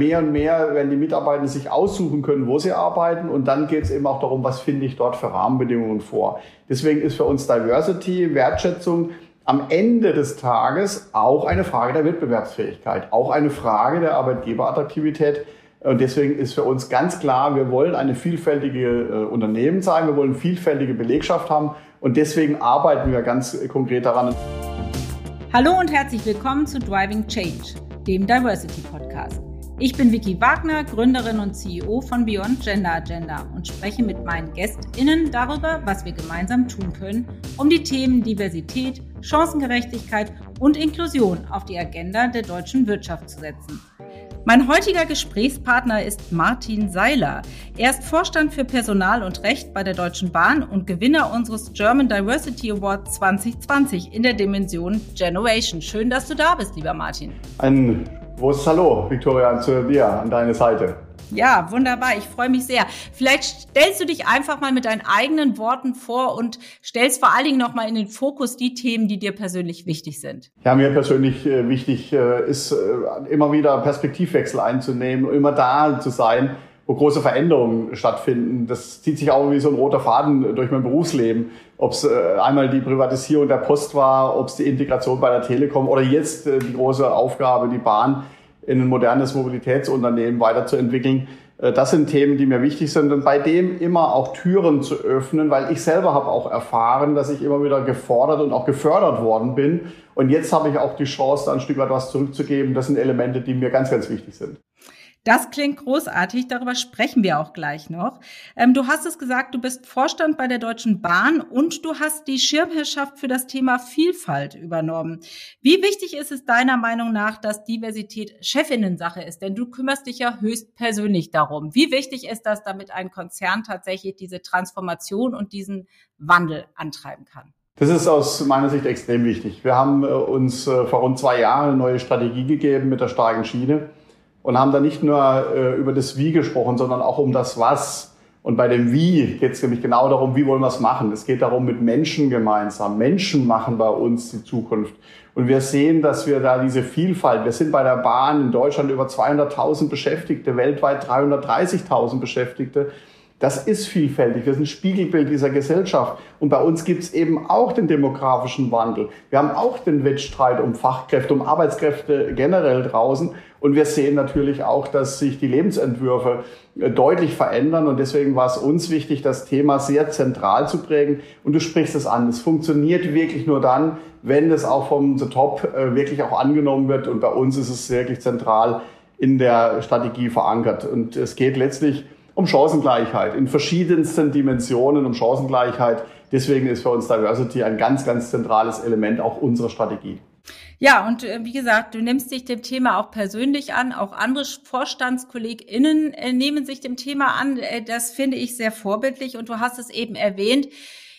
Mehr und mehr werden die Mitarbeiter sich aussuchen können, wo sie arbeiten. Und dann geht es eben auch darum, was finde ich dort für Rahmenbedingungen vor. Deswegen ist für uns Diversity, Wertschätzung am Ende des Tages auch eine Frage der Wettbewerbsfähigkeit, auch eine Frage der Arbeitgeberattraktivität. Und deswegen ist für uns ganz klar, wir wollen eine vielfältige äh, Unternehmen sein, wir wollen vielfältige Belegschaft haben und deswegen arbeiten wir ganz konkret daran. Hallo und herzlich willkommen zu Driving Change, dem Diversity Podcast. Ich bin Vicky Wagner, Gründerin und CEO von Beyond Gender Agenda und spreche mit meinen GästInnen darüber, was wir gemeinsam tun können, um die Themen Diversität, Chancengerechtigkeit und Inklusion auf die Agenda der deutschen Wirtschaft zu setzen. Mein heutiger Gesprächspartner ist Martin Seiler. Er ist Vorstand für Personal und Recht bei der Deutschen Bahn und Gewinner unseres German Diversity Award 2020 in der Dimension Generation. Schön, dass du da bist, lieber Martin. Ein Großes Hallo, Victoria, zu dir, an deine Seite. Ja, wunderbar. Ich freue mich sehr. Vielleicht stellst du dich einfach mal mit deinen eigenen Worten vor und stellst vor allen Dingen nochmal in den Fokus die Themen, die dir persönlich wichtig sind. Ja, mir persönlich äh, wichtig äh, ist, äh, immer wieder Perspektivwechsel einzunehmen, immer da zu sein, wo große Veränderungen stattfinden. Das zieht sich auch wie so ein roter Faden durch mein Berufsleben. Ob es äh, einmal die Privatisierung der Post war, ob es die Integration bei der Telekom oder jetzt äh, die große Aufgabe, die Bahn in ein modernes Mobilitätsunternehmen weiterzuentwickeln. Äh, das sind Themen, die mir wichtig sind und bei dem immer auch Türen zu öffnen, weil ich selber habe auch erfahren, dass ich immer wieder gefordert und auch gefördert worden bin. Und jetzt habe ich auch die Chance, da ein Stück weit was zurückzugeben. Das sind Elemente, die mir ganz, ganz wichtig sind. Das klingt großartig, darüber sprechen wir auch gleich noch. Ähm, du hast es gesagt, du bist Vorstand bei der Deutschen Bahn und du hast die Schirmherrschaft für das Thema Vielfalt übernommen. Wie wichtig ist es deiner Meinung nach, dass Diversität Chefinnensache ist? Denn du kümmerst dich ja höchst persönlich darum. Wie wichtig ist das, damit ein Konzern tatsächlich diese Transformation und diesen Wandel antreiben kann? Das ist aus meiner Sicht extrem wichtig. Wir haben äh, uns äh, vor rund zwei Jahren eine neue Strategie gegeben mit der starken Schiene und haben da nicht nur äh, über das Wie gesprochen, sondern auch um das Was. Und bei dem Wie geht es nämlich genau darum, wie wollen wir es machen. Es geht darum, mit Menschen gemeinsam. Menschen machen bei uns die Zukunft. Und wir sehen, dass wir da diese Vielfalt, wir sind bei der Bahn in Deutschland über 200.000 Beschäftigte, weltweit 330.000 Beschäftigte. Das ist vielfältig, wir sind Spiegelbild dieser Gesellschaft. Und bei uns gibt es eben auch den demografischen Wandel. Wir haben auch den Wettstreit um Fachkräfte, um Arbeitskräfte generell draußen. Und wir sehen natürlich auch, dass sich die Lebensentwürfe äh, deutlich verändern. Und deswegen war es uns wichtig, das Thema sehr zentral zu prägen. Und du sprichst es an. Es funktioniert wirklich nur dann, wenn es auch vom The Top äh, wirklich auch angenommen wird. Und bei uns ist es wirklich zentral in der Strategie verankert. Und es geht letztlich um Chancengleichheit in verschiedensten Dimensionen, um Chancengleichheit. Deswegen ist für uns Diversity ein ganz, ganz zentrales Element auch unserer Strategie. Ja, und äh, wie gesagt, du nimmst dich dem Thema auch persönlich an. Auch andere VorstandskollegInnen äh, nehmen sich dem Thema an. Äh, das finde ich sehr vorbildlich. Und du hast es eben erwähnt.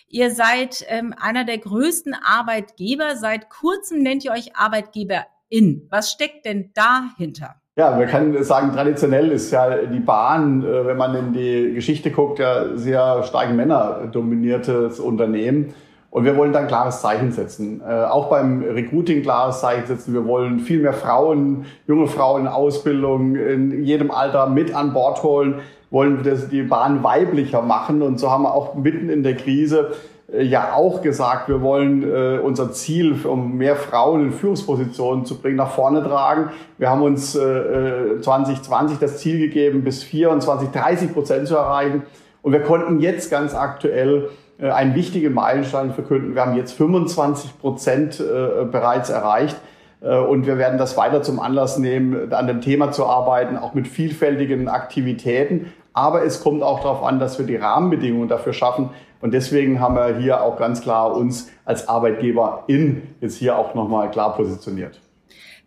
Ihr seid ähm, einer der größten Arbeitgeber. Seit kurzem nennt ihr euch ArbeitgeberIn. Was steckt denn dahinter? Ja, man kann sagen, traditionell ist ja die Bahn, äh, wenn man in die Geschichte guckt, ja sehr stark männerdominiertes Unternehmen. Und wir wollen da ein klares Zeichen setzen. Äh, auch beim Recruiting klares Zeichen setzen. Wir wollen viel mehr Frauen, junge Frauen in Ausbildung in jedem Alter mit an Bord holen, wollen die Bahn weiblicher machen. Und so haben wir auch mitten in der Krise ja auch gesagt, wir wollen äh, unser Ziel, um mehr Frauen in Führungspositionen zu bringen, nach vorne tragen. Wir haben uns äh, 2020 das Ziel gegeben, bis 24, 30 Prozent zu erreichen. Und wir konnten jetzt ganz aktuell äh, einen wichtigen Meilenstein verkünden. Wir haben jetzt 25 Prozent äh, bereits erreicht. Äh, und wir werden das weiter zum Anlass nehmen, an dem Thema zu arbeiten, auch mit vielfältigen Aktivitäten. Aber es kommt auch darauf an, dass wir die Rahmenbedingungen dafür schaffen, und deswegen haben wir hier auch ganz klar uns als Arbeitgeber in jetzt hier auch nochmal klar positioniert.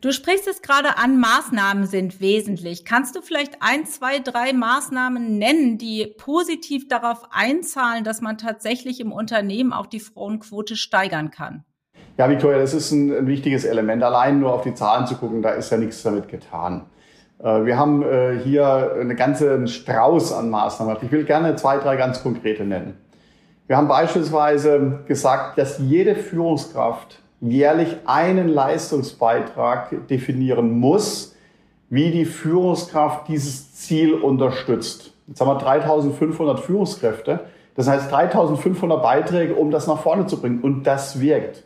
Du sprichst es gerade an, Maßnahmen sind wesentlich. Kannst du vielleicht ein, zwei, drei Maßnahmen nennen, die positiv darauf einzahlen, dass man tatsächlich im Unternehmen auch die Frauenquote steigern kann? Ja, Victoria, das ist ein, ein wichtiges Element. Allein nur auf die Zahlen zu gucken, da ist ja nichts damit getan. Äh, wir haben äh, hier eine ganze Strauß an Maßnahmen. Ich will gerne zwei, drei ganz konkrete nennen. Wir haben beispielsweise gesagt, dass jede Führungskraft jährlich einen Leistungsbeitrag definieren muss, wie die Führungskraft dieses Ziel unterstützt. Jetzt haben wir 3500 Führungskräfte. Das heißt 3500 Beiträge, um das nach vorne zu bringen. Und das wirkt.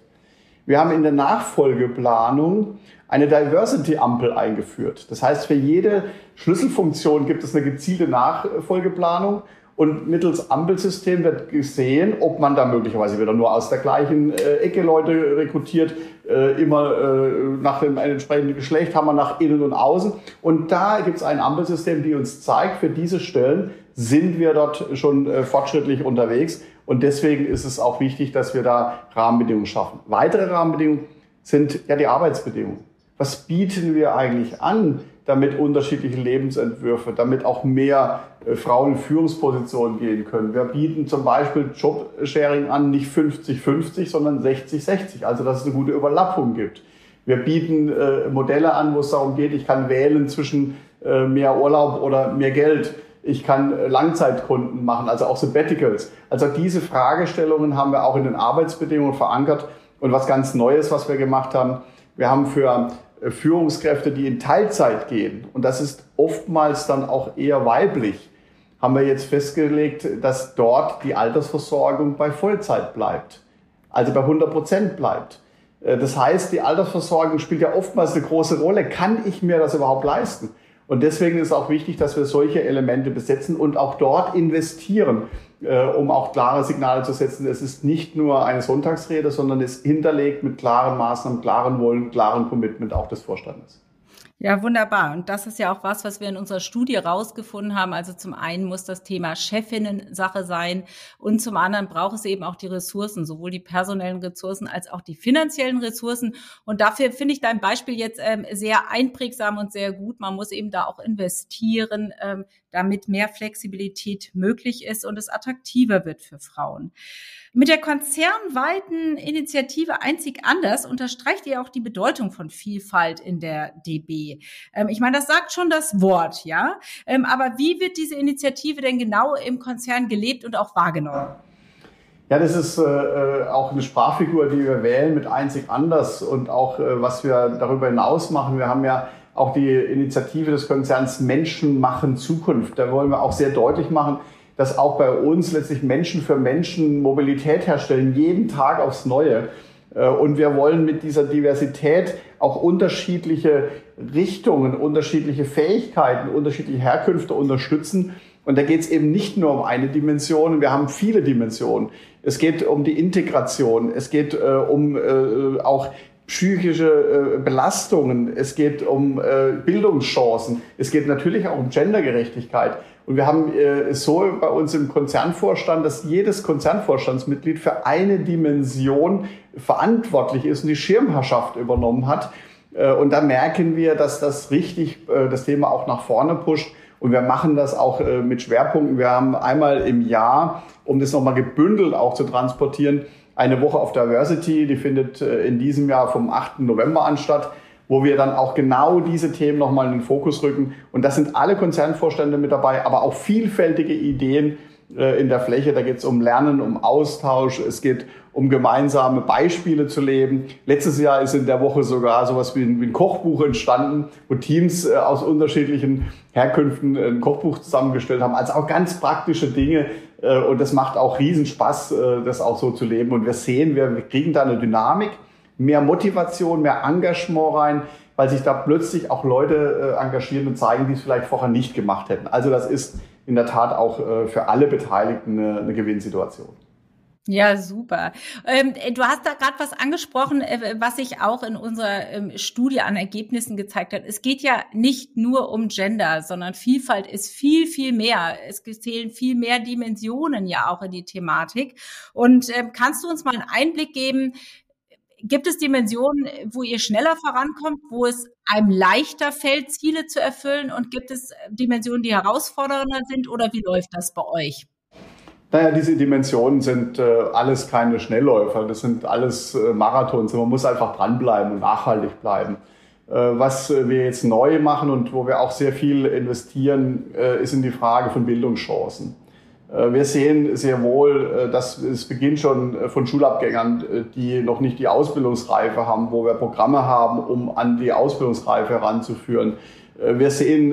Wir haben in der Nachfolgeplanung eine Diversity-Ampel eingeführt. Das heißt, für jede Schlüsselfunktion gibt es eine gezielte Nachfolgeplanung und mittels Ampelsystem wird gesehen, ob man da möglicherweise wieder nur aus der gleichen äh, Ecke Leute rekrutiert, äh, immer äh, nach dem entsprechenden Geschlecht haben wir nach innen und außen. Und da gibt es ein Ampelsystem, die uns zeigt, für diese Stellen sind wir dort schon äh, fortschrittlich unterwegs. Und deswegen ist es auch wichtig, dass wir da Rahmenbedingungen schaffen. Weitere Rahmenbedingungen sind ja die Arbeitsbedingungen. Was bieten wir eigentlich an, damit unterschiedliche Lebensentwürfe, damit auch mehr äh, Frauen in Führungspositionen gehen können. Wir bieten zum Beispiel Jobsharing an, nicht 50-50, sondern 60-60, also dass es eine gute Überlappung gibt. Wir bieten äh, Modelle an, wo es darum geht, ich kann wählen zwischen äh, mehr Urlaub oder mehr Geld. Ich kann äh, Langzeitkunden machen, also auch Sabbaticals. Also diese Fragestellungen haben wir auch in den Arbeitsbedingungen verankert. Und was ganz Neues, was wir gemacht haben, wir haben für Führungskräfte, die in Teilzeit gehen, und das ist oftmals dann auch eher weiblich, haben wir jetzt festgelegt, dass dort die Altersversorgung bei Vollzeit bleibt, also bei 100 Prozent bleibt. Äh, das heißt, die Altersversorgung spielt ja oftmals eine große Rolle. Kann ich mir das überhaupt leisten? Und deswegen ist es auch wichtig, dass wir solche Elemente besetzen und auch dort investieren, äh, um auch klare Signale zu setzen. Es ist nicht nur eine Sonntagsrede, sondern es hinterlegt mit klaren Maßnahmen, klaren Wollen, klaren Commitment auch des Vorstandes. Ja, wunderbar. Und das ist ja auch was, was wir in unserer Studie rausgefunden haben. Also zum einen muss das Thema Chefinnen Sache sein und zum anderen braucht es eben auch die Ressourcen, sowohl die personellen Ressourcen als auch die finanziellen Ressourcen. Und dafür finde ich dein Beispiel jetzt ähm, sehr einprägsam und sehr gut. Man muss eben da auch investieren, ähm, damit mehr Flexibilität möglich ist und es attraktiver wird für Frauen. Mit der konzernweiten Initiative Einzig Anders unterstreicht ihr auch die Bedeutung von Vielfalt in der DB. Ähm, ich meine, das sagt schon das Wort, ja. Ähm, aber wie wird diese Initiative denn genau im Konzern gelebt und auch wahrgenommen? Ja, das ist äh, äh auch eine Sprachfigur, die wir wählen mit Einzig Anders und auch äh, was wir darüber hinaus machen. Wir haben ja auch die Initiative des Konzerns Menschen machen Zukunft. Da wollen wir auch sehr deutlich machen, dass auch bei uns letztlich Menschen für Menschen Mobilität herstellen, jeden Tag aufs Neue. Äh, und wir wollen mit dieser Diversität auch unterschiedliche Richtungen, unterschiedliche Fähigkeiten, unterschiedliche Herkünfte unterstützen. Und da geht es eben nicht nur um eine Dimension, wir haben viele Dimensionen. Es geht um die Integration, es geht äh, um äh, auch psychische äh, Belastungen, es geht um äh, Bildungschancen, es geht natürlich auch um Gendergerechtigkeit. Und wir haben äh, so bei uns im Konzernvorstand, dass jedes Konzernvorstandsmitglied für eine Dimension verantwortlich ist und die Schirmherrschaft übernommen hat. Äh, und da merken wir, dass das richtig äh, das Thema auch nach vorne pusht. Und wir machen das auch äh, mit Schwerpunkten. Wir haben einmal im Jahr, um das nochmal gebündelt auch zu transportieren, eine Woche auf Diversity. Die findet äh, in diesem Jahr vom 8. November an statt wo wir dann auch genau diese Themen nochmal in den Fokus rücken. Und das sind alle Konzernvorstände mit dabei, aber auch vielfältige Ideen in der Fläche. Da geht es um Lernen, um Austausch, es geht um gemeinsame Beispiele zu leben. Letztes Jahr ist in der Woche sogar sowas wie ein, wie ein Kochbuch entstanden, wo Teams äh, aus unterschiedlichen Herkünften ein Kochbuch zusammengestellt haben. Also auch ganz praktische Dinge. Äh, und das macht auch Riesenspaß, das auch so zu leben. Und wir sehen, wir kriegen da eine Dynamik mehr Motivation, mehr Engagement rein, weil sich da plötzlich auch Leute äh, engagieren und zeigen, die es vielleicht vorher nicht gemacht hätten. Also das ist in der Tat auch äh, für alle Beteiligten eine, eine Gewinnsituation. Ja, super. Ähm, du hast da gerade was angesprochen, äh, was sich auch in unserer ähm, Studie an Ergebnissen gezeigt hat. Es geht ja nicht nur um Gender, sondern Vielfalt ist viel, viel mehr. Es zählen viel mehr Dimensionen ja auch in die Thematik. Und ähm, kannst du uns mal einen Einblick geben, Gibt es Dimensionen, wo ihr schneller vorankommt, wo es einem leichter fällt, Ziele zu erfüllen? Und gibt es Dimensionen, die herausfordernder sind? Oder wie läuft das bei euch? Naja, diese Dimensionen sind äh, alles keine Schnellläufer, das sind alles äh, Marathons. Man muss einfach dranbleiben und nachhaltig bleiben. Äh, was wir jetzt neu machen und wo wir auch sehr viel investieren, äh, ist in die Frage von Bildungschancen. Äh, wir sehen sehr wohl, äh, dass es beginnt schon äh, von Schulabgängern, die noch nicht die Ausbildungsreife haben, wo wir Programme haben, um an die Ausbildungsreife heranzuführen. Wir sehen,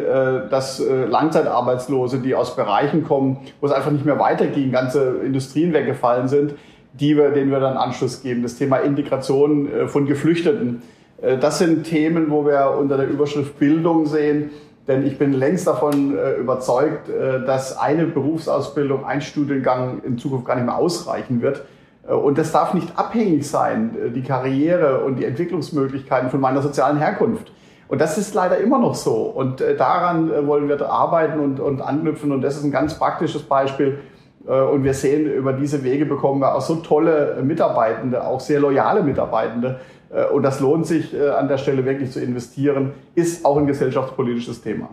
dass Langzeitarbeitslose, die aus Bereichen kommen, wo es einfach nicht mehr weiterging, ganze Industrien weggefallen sind, die wir, denen wir dann Anschluss geben. Das Thema Integration von Geflüchteten. Das sind Themen, wo wir unter der Überschrift Bildung sehen, denn ich bin längst davon äh, überzeugt, äh, dass eine Berufsausbildung, ein Studiengang in Zukunft gar nicht mehr ausreichen wird. Äh, und das darf nicht abhängig sein, äh, die Karriere und die Entwicklungsmöglichkeiten von meiner sozialen Herkunft. Und das ist leider immer noch so. Und äh, daran äh, wollen wir arbeiten und, und anknüpfen. Und das ist ein ganz praktisches Beispiel. Und wir sehen, über diese Wege bekommen wir auch so tolle Mitarbeitende, auch sehr loyale Mitarbeitende, und das lohnt sich äh, an der Stelle wirklich zu investieren, ist auch ein gesellschaftspolitisches Thema.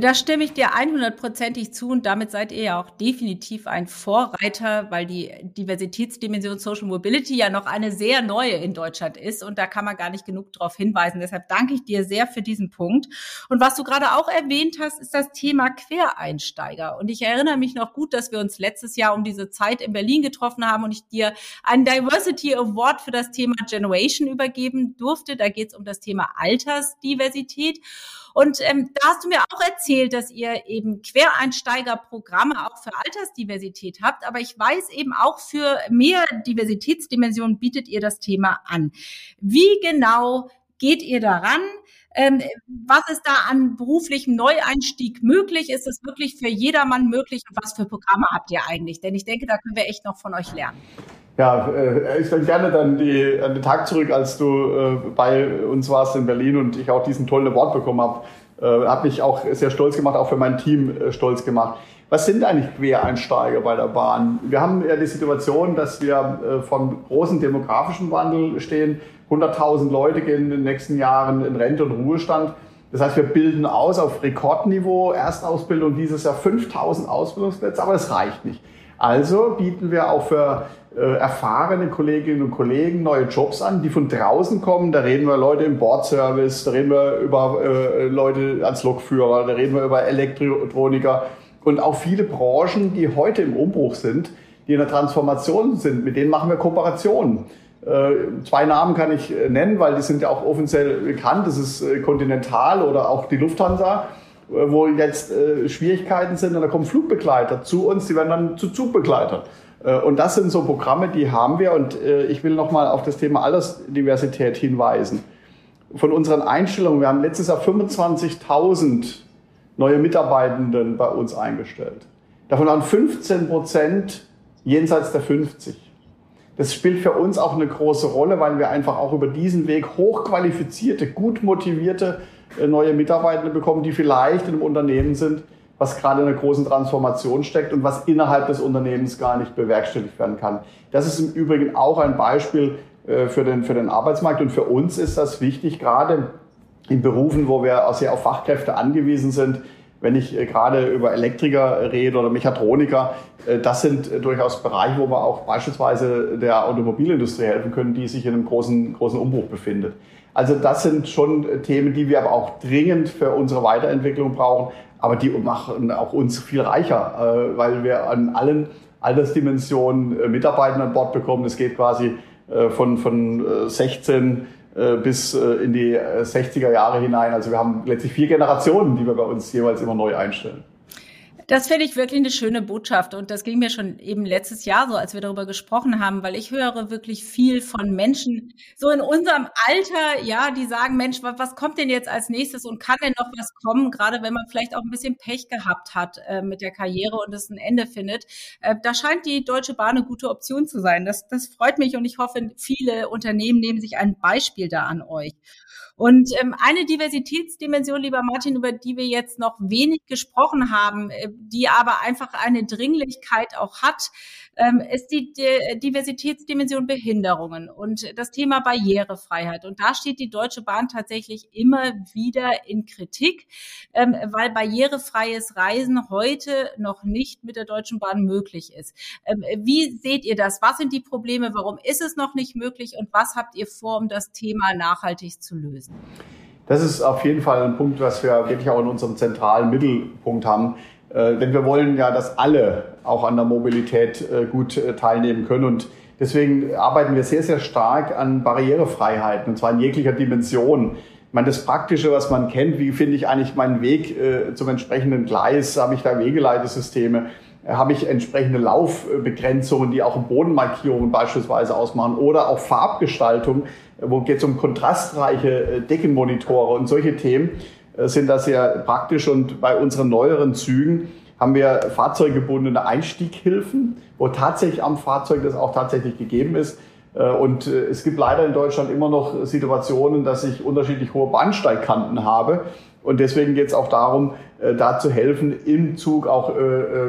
Da stimme ich dir 100%ig zu und damit seid ihr ja auch definitiv ein Vorreiter, weil die Diversitätsdimension Social Mobility ja noch eine sehr neue in Deutschland ist und da kann man gar nicht genug darauf hinweisen. Deshalb danke ich dir sehr für diesen Punkt. Und was du gerade auch erwähnt hast, ist das Thema Quereinsteiger. Und ich erinnere mich noch gut, dass wir uns letztes Jahr um diese Zeit in Berlin getroffen haben und ich dir einen Diversity Award für das Thema Generation übergeben durfte. Da geht es um das Thema Altersdiversität. Und ähm, da hast du mir auch erzählt, dass ihr eben Quereinsteigerprogramme auch für Altersdiversität habt. Aber ich weiß eben auch für mehr Diversitätsdimensionen bietet ihr das Thema an. Wie genau geht ihr daran? Ähm, was ist da an beruflichem Neueinstieg möglich? Ist es wirklich für jedermann möglich? Und was für Programme habt ihr eigentlich? Denn ich denke, da können wir echt noch von euch lernen. Ja, äh, ich dann gerne dann die, an den Tag zurück, als du äh, bei uns warst in Berlin und ich auch diesen tollen Award bekommen habe. Äh, hat mich auch sehr stolz gemacht, auch für mein Team äh, stolz gemacht. Was sind eigentlich Quereinsteiger bei der Bahn? Wir haben ja die Situation, dass wir äh, vom großen demografischen Wandel stehen. 100.000 Leute gehen in den nächsten Jahren in Rente und Ruhestand. Das heißt, wir bilden aus auf Rekordniveau, Erstausbildung dieses Jahr 5.000 Ausbildungsplätze, aber es reicht nicht. Also bieten wir auch für äh, erfahrene Kolleginnen und Kollegen neue Jobs an, die von draußen kommen. Da reden wir Leute im Bordservice, da reden wir über äh, Leute als Lokführer, da reden wir über Elektroniker und auch viele Branchen, die heute im Umbruch sind, die in der Transformation sind. Mit denen machen wir Kooperationen. Äh, zwei Namen kann ich äh, nennen, weil die sind ja auch offiziell bekannt. Das ist äh, Continental oder auch die Lufthansa wo jetzt äh, Schwierigkeiten sind und da kommen Flugbegleiter zu uns, die werden dann zu Zugbegleitern. Äh, und das sind so Programme, die haben wir. Und äh, ich will nochmal auf das Thema Altersdiversität hinweisen. Von unseren Einstellungen, wir haben letztes Jahr 25.000 neue Mitarbeitenden bei uns eingestellt. Davon waren 15 Prozent jenseits der 50. Das spielt für uns auch eine große Rolle, weil wir einfach auch über diesen Weg hochqualifizierte, gut motivierte neue Mitarbeitende bekommen, die vielleicht in einem Unternehmen sind, was gerade in einer großen Transformation steckt und was innerhalb des Unternehmens gar nicht bewerkstelligt werden kann. Das ist im Übrigen auch ein Beispiel äh, für den, für den Arbeitsmarkt und für uns ist das wichtig, gerade in Berufen, wo wir sehr auf Fachkräfte angewiesen sind. Wenn ich äh, gerade über Elektriker rede oder Mechatroniker, äh, das sind durchaus Bereiche, wo wir auch beispielsweise der Automobilindustrie helfen können, die sich in einem großen, großen Umbruch befindet. Also das sind schon Themen, die wir aber auch dringend für unsere Weiterentwicklung brauchen aber die machen auch uns viel reicher, äh, weil wir an allen Altersdimensionen äh, Mitarbeiter an Bord bekommen. Es geht quasi äh, von, von 16 bis in die 60er Jahre hinein. Also wir haben letztlich vier Generationen, die wir bei uns jeweils immer neu einstellen. Das finde ich wirklich eine schöne Botschaft. Und das ging mir schon eben letztes Jahr so, als wir darüber gesprochen haben, weil ich höre wirklich viel von Menschen, so in unserem Alter, ja, die sagen, Mensch, was, kommt denn jetzt als nächstes und kann denn noch was kommen, gerade wenn man vielleicht auch ein bisschen Pech gehabt hat äh, mit der Karriere und es ein Ende findet. Äh, da scheint die Deutsche Bahn eine gute Option zu sein. Das, das freut mich und ich hoffe, viele Unternehmen nehmen sich ein Beispiel da an euch. Und ähm, eine Diversitätsdimension, lieber Martin, über die wir jetzt noch wenig gesprochen haben, äh, die aber einfach eine Dringlichkeit auch hat, ähm, ist die Diversitätsdimension Behinderungen und das Thema Barrierefreiheit. Und da steht die Deutsche Bahn tatsächlich immer wieder in Kritik, ähm, weil barrierefreies Reisen heute noch nicht mit der Deutschen Bahn möglich ist. Ähm, wie seht ihr das? Was sind die Probleme? Warum ist es noch nicht möglich? Und was habt ihr vor, um das Thema nachhaltig zu lösen? Das ist auf jeden Fall ein Punkt, was wir wirklich auch in unserem zentralen Mittelpunkt haben. Äh, denn wir wollen ja, dass alle auch an der Mobilität äh, gut äh, teilnehmen können. Und deswegen arbeiten wir sehr, sehr stark an Barrierefreiheiten, und zwar in jeglicher Dimension. Ich meine, das Praktische, was man kennt, wie finde ich eigentlich meinen Weg zum entsprechenden Gleis? Habe ich da Wegeleitesysteme? Habe ich entsprechende Laufbegrenzungen, die auch Bodenmarkierungen beispielsweise ausmachen oder auch Farbgestaltung, wo geht es um kontrastreiche Deckenmonitore und solche Themen sind da sehr praktisch und bei unseren neueren Zügen haben wir fahrzeuggebundene Einstieghilfen, wo tatsächlich am Fahrzeug das auch tatsächlich gegeben ist. Äh, und äh, es gibt leider in Deutschland immer noch Situationen, dass ich unterschiedlich hohe Bahnsteigkanten habe. Und deswegen geht es auch darum, äh, da zu helfen, im Zug auch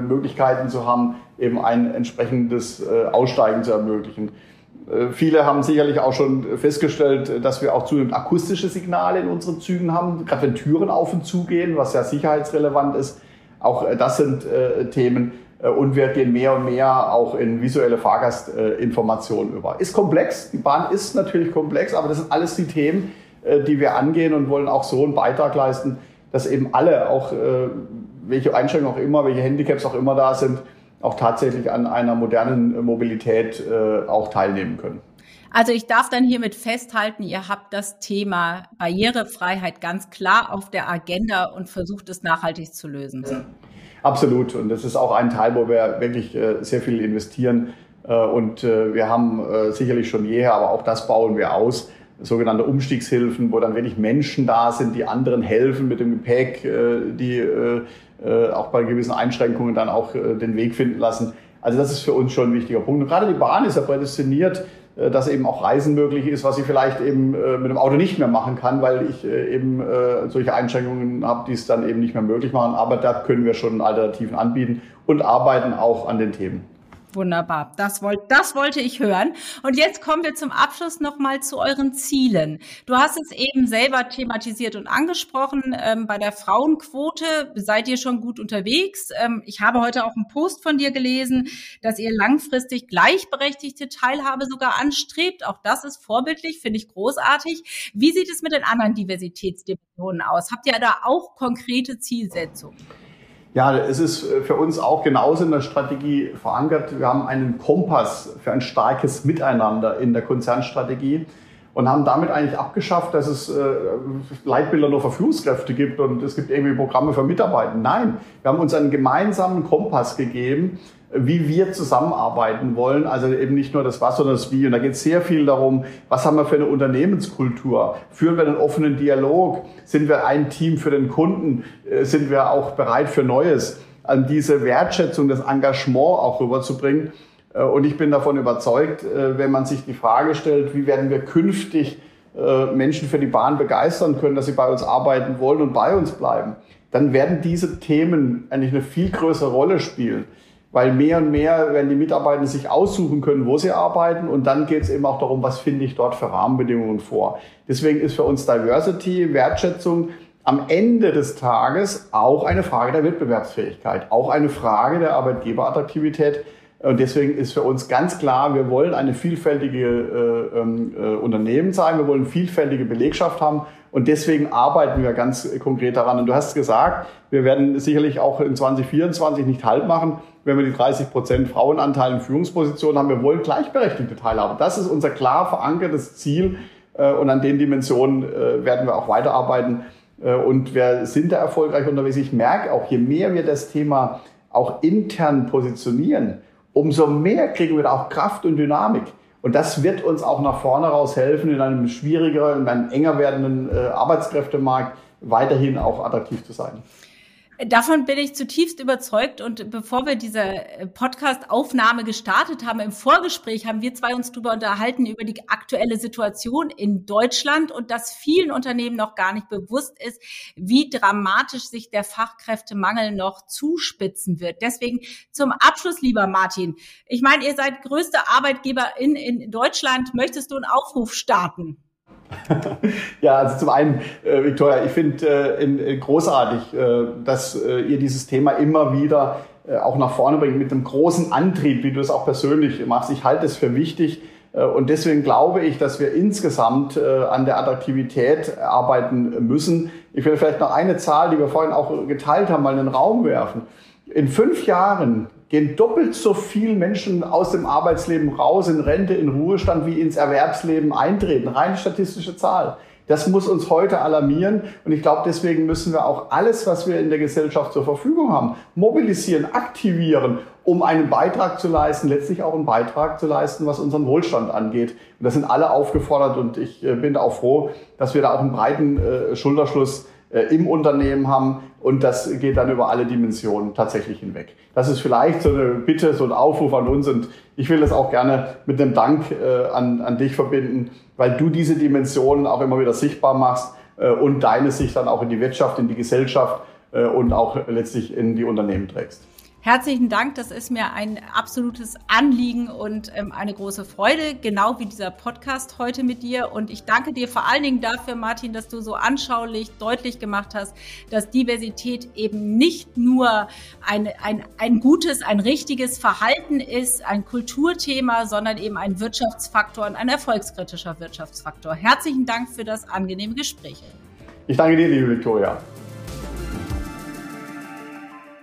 Möglichkeiten zu haben, eben ein entsprechendes Aussteigen zu ermöglichen. Viele haben sicherlich auch schon festgestellt, dass wir auch zunehmend akustische Signale in unseren Zügen haben, gerade wenn Türen auf und zu gehen, was ja sicherheitsrelevant ist. Auch das sind Themen, äh, und wir gehen mehr und mehr auch in visuelle Fahrgastinformationen über. Ist komplex, die Bahn ist natürlich komplex, aber das sind alles die Themen, äh, die wir angehen und wollen auch so einen Beitrag leisten, dass eben alle, auch äh, welche Einschränkungen auch immer, welche Handicaps auch immer da sind, auch tatsächlich an einer modernen Mobilität auch teilnehmen können. Also ich darf dann hiermit festhalten, ihr habt das Thema Barrierefreiheit ganz klar auf der Agenda und versucht es nachhaltig zu lösen. Ja. Absolut. Und das ist auch ein Teil, wo wir wirklich äh, sehr viel investieren. Äh, und äh, wir haben sicherlich schon jeher, aber auch das bauen wir aus, sogenannte Umstiegshilfen, wo dann wirklich Menschen da sind, die anderen helfen mit dem Gepäck, die auch bei gewissen Einschränkungen dann auch den Weg finden lassen. Also das ist für uns schon ein wichtiger Punkt. Und gerade die Bahn ist ja prädestiniert, äh, dass eben auch Reisen möglich ist, was ich vielleicht eben äh, mit dem Auto nicht mehr machen kann, weil ich äh, eben solche Einschränkungen habe, die es dann eben nicht mehr möglich machen. Aber da können wir schon Alternativen anbieten und arbeiten auch an den Themen. Wunderbar. Das, wollt, das wollte ich hören. Und jetzt kommen wir zum Abschluss nochmal zu euren Zielen. Du hast es eben selber thematisiert und angesprochen. Ähm, bei der Frauenquote seid ihr schon gut unterwegs. Ähm, ich habe heute auch einen Post von dir gelesen, dass ihr langfristig gleichberechtigte Teilhabe sogar anstrebt. Auch das ist vorbildlich, finde ich großartig. Wie sieht es mit den anderen Diversitätsdimensionen aus? Habt ihr da auch konkrete Zielsetzungen? Ja, es ist für uns auch genauso in der Strategie verankert. Wir haben einen Kompass für ein starkes Miteinander in der Konzernstrategie und haben damit eigentlich abgeschafft, dass es äh, Leitbilder nur für Führungskräfte gibt und es gibt irgendwie Programme für Mitarbeiter. Nein, wir haben uns einen gemeinsamen Kompass gegeben, wie wir zusammenarbeiten wollen. Also eben nicht nur das Was, sondern das Wie. Und da geht es sehr viel darum, was haben wir für eine Unternehmenskultur? Führen wir einen offenen Dialog? Sind wir ein Team für den Kunden? Äh, sind wir auch bereit für Neues? An diese Wertschätzung, das Engagement auch rüberzubringen. Äh, und ich bin davon überzeugt, äh, wenn man sich die Frage stellt, wie werden wir künftig Menschen für die Bahn begeistern können, dass sie bei uns arbeiten wollen und bei uns bleiben, dann werden diese Themen eigentlich eine viel größere Rolle spielen weil mehr und mehr werden die Mitarbeiter sich aussuchen können, wo sie arbeiten und dann geht es eben auch darum, was finde ich dort für Rahmenbedingungen vor. Deswegen ist für uns Diversity, Wertschätzung am Ende des Tages auch eine Frage der Wettbewerbsfähigkeit, auch eine Frage der Arbeitgeberattraktivität. Und deswegen ist für uns ganz klar, wir wollen eine vielfältige äh, ähm, äh, Unternehmen sein, wir wollen vielfältige Belegschaft haben und deswegen arbeiten wir ganz konkret daran. Und du hast gesagt, wir werden sicherlich auch in 2024 nicht halt machen, wenn wir die 30 Prozent Frauenanteil in Führungspositionen haben. Wir wollen gleichberechtigte Teilhabe. Das ist unser klar verankertes Ziel. Äh, und an den Dimensionen äh, werden wir auch weiterarbeiten. Äh, und wir sind da erfolgreich unterwegs. Ich merke auch, je mehr wir das Thema auch intern positionieren, umso mehr kriegen wir da auch Kraft und Dynamik. Und das wird uns auch nach vorne raus helfen, in einem schwierigeren, in einem enger werdenden äh, Arbeitskräftemarkt weiterhin auch attraktiv zu sein. Davon bin ich zutiefst überzeugt. Und bevor wir diese äh, Podcast-Aufnahme gestartet haben, im Vorgespräch haben wir zwei uns darüber unterhalten, über die aktuelle Situation in Deutschland und dass vielen Unternehmen noch gar nicht bewusst ist, wie dramatisch sich der Fachkräftemangel noch zuspitzen wird. Deswegen zum Abschluss, lieber Martin. Ich meine, ihr seid größter Arbeitgeber in, in Deutschland. Möchtest du einen Aufruf starten? ja, also zum einen, äh, Victoria, ich finde äh, äh, großartig, äh, dass äh, ihr dieses Thema immer wieder äh, auch nach vorne bringt mit einem großen Antrieb, wie du es auch persönlich machst. Ich halte es für wichtig, Äh, und deswegen glaube ich, dass wir insgesamt an der Attraktivität arbeiten müssen. Ich will vielleicht noch eine Zahl, die wir vorhin auch geteilt haben, mal in den Raum werfen. In fünf Jahren gehen doppelt so viele Menschen aus dem Arbeitsleben raus in Rente, in Ruhestand, wie ins Erwerbsleben eintreten. Reine statistische Zahl. Das muss uns heute alarmieren. Und ich glaube, deswegen müssen wir auch alles, was wir in der Gesellschaft zur Verfügung haben, mobilisieren, aktivieren, um einen Beitrag zu leisten, letztlich auch einen Beitrag zu leisten, was unseren Wohlstand angeht. Und das sind alle aufgefordert und ich äh, bin auch froh, dass wir da auch einen breiten äh, Schulterschluss im Unternehmen haben und das geht dann über alle Dimensionen tatsächlich hinweg. Das ist vielleicht so eine Bitte, so ein Aufruf an uns und ich will das auch gerne mit einem Dank äh, an, an dich verbinden, weil du diese Dimensionen auch immer wieder sichtbar machst äh, und deine Sicht dann auch in die Wirtschaft, in die Gesellschaft äh, und auch letztlich in die Unternehmen trägst. Herzlichen Dank, das ist mir ein absolutes Anliegen und ähm, eine große Freude, genau wie dieser Podcast heute mit dir. Und ich danke dir vor allen Dingen dafür, Martin, dass du so anschaulich deutlich gemacht hast, dass Diversität eben nicht nur ein, ein, ein gutes, ein richtiges Verhalten ist, ein Kulturthema, sondern eben ein Wirtschaftsfaktor und ein erfolgskritischer Wirtschaftsfaktor. Herzlichen Dank für das angenehme Gespräch. Ich danke dir, liebe Victoria.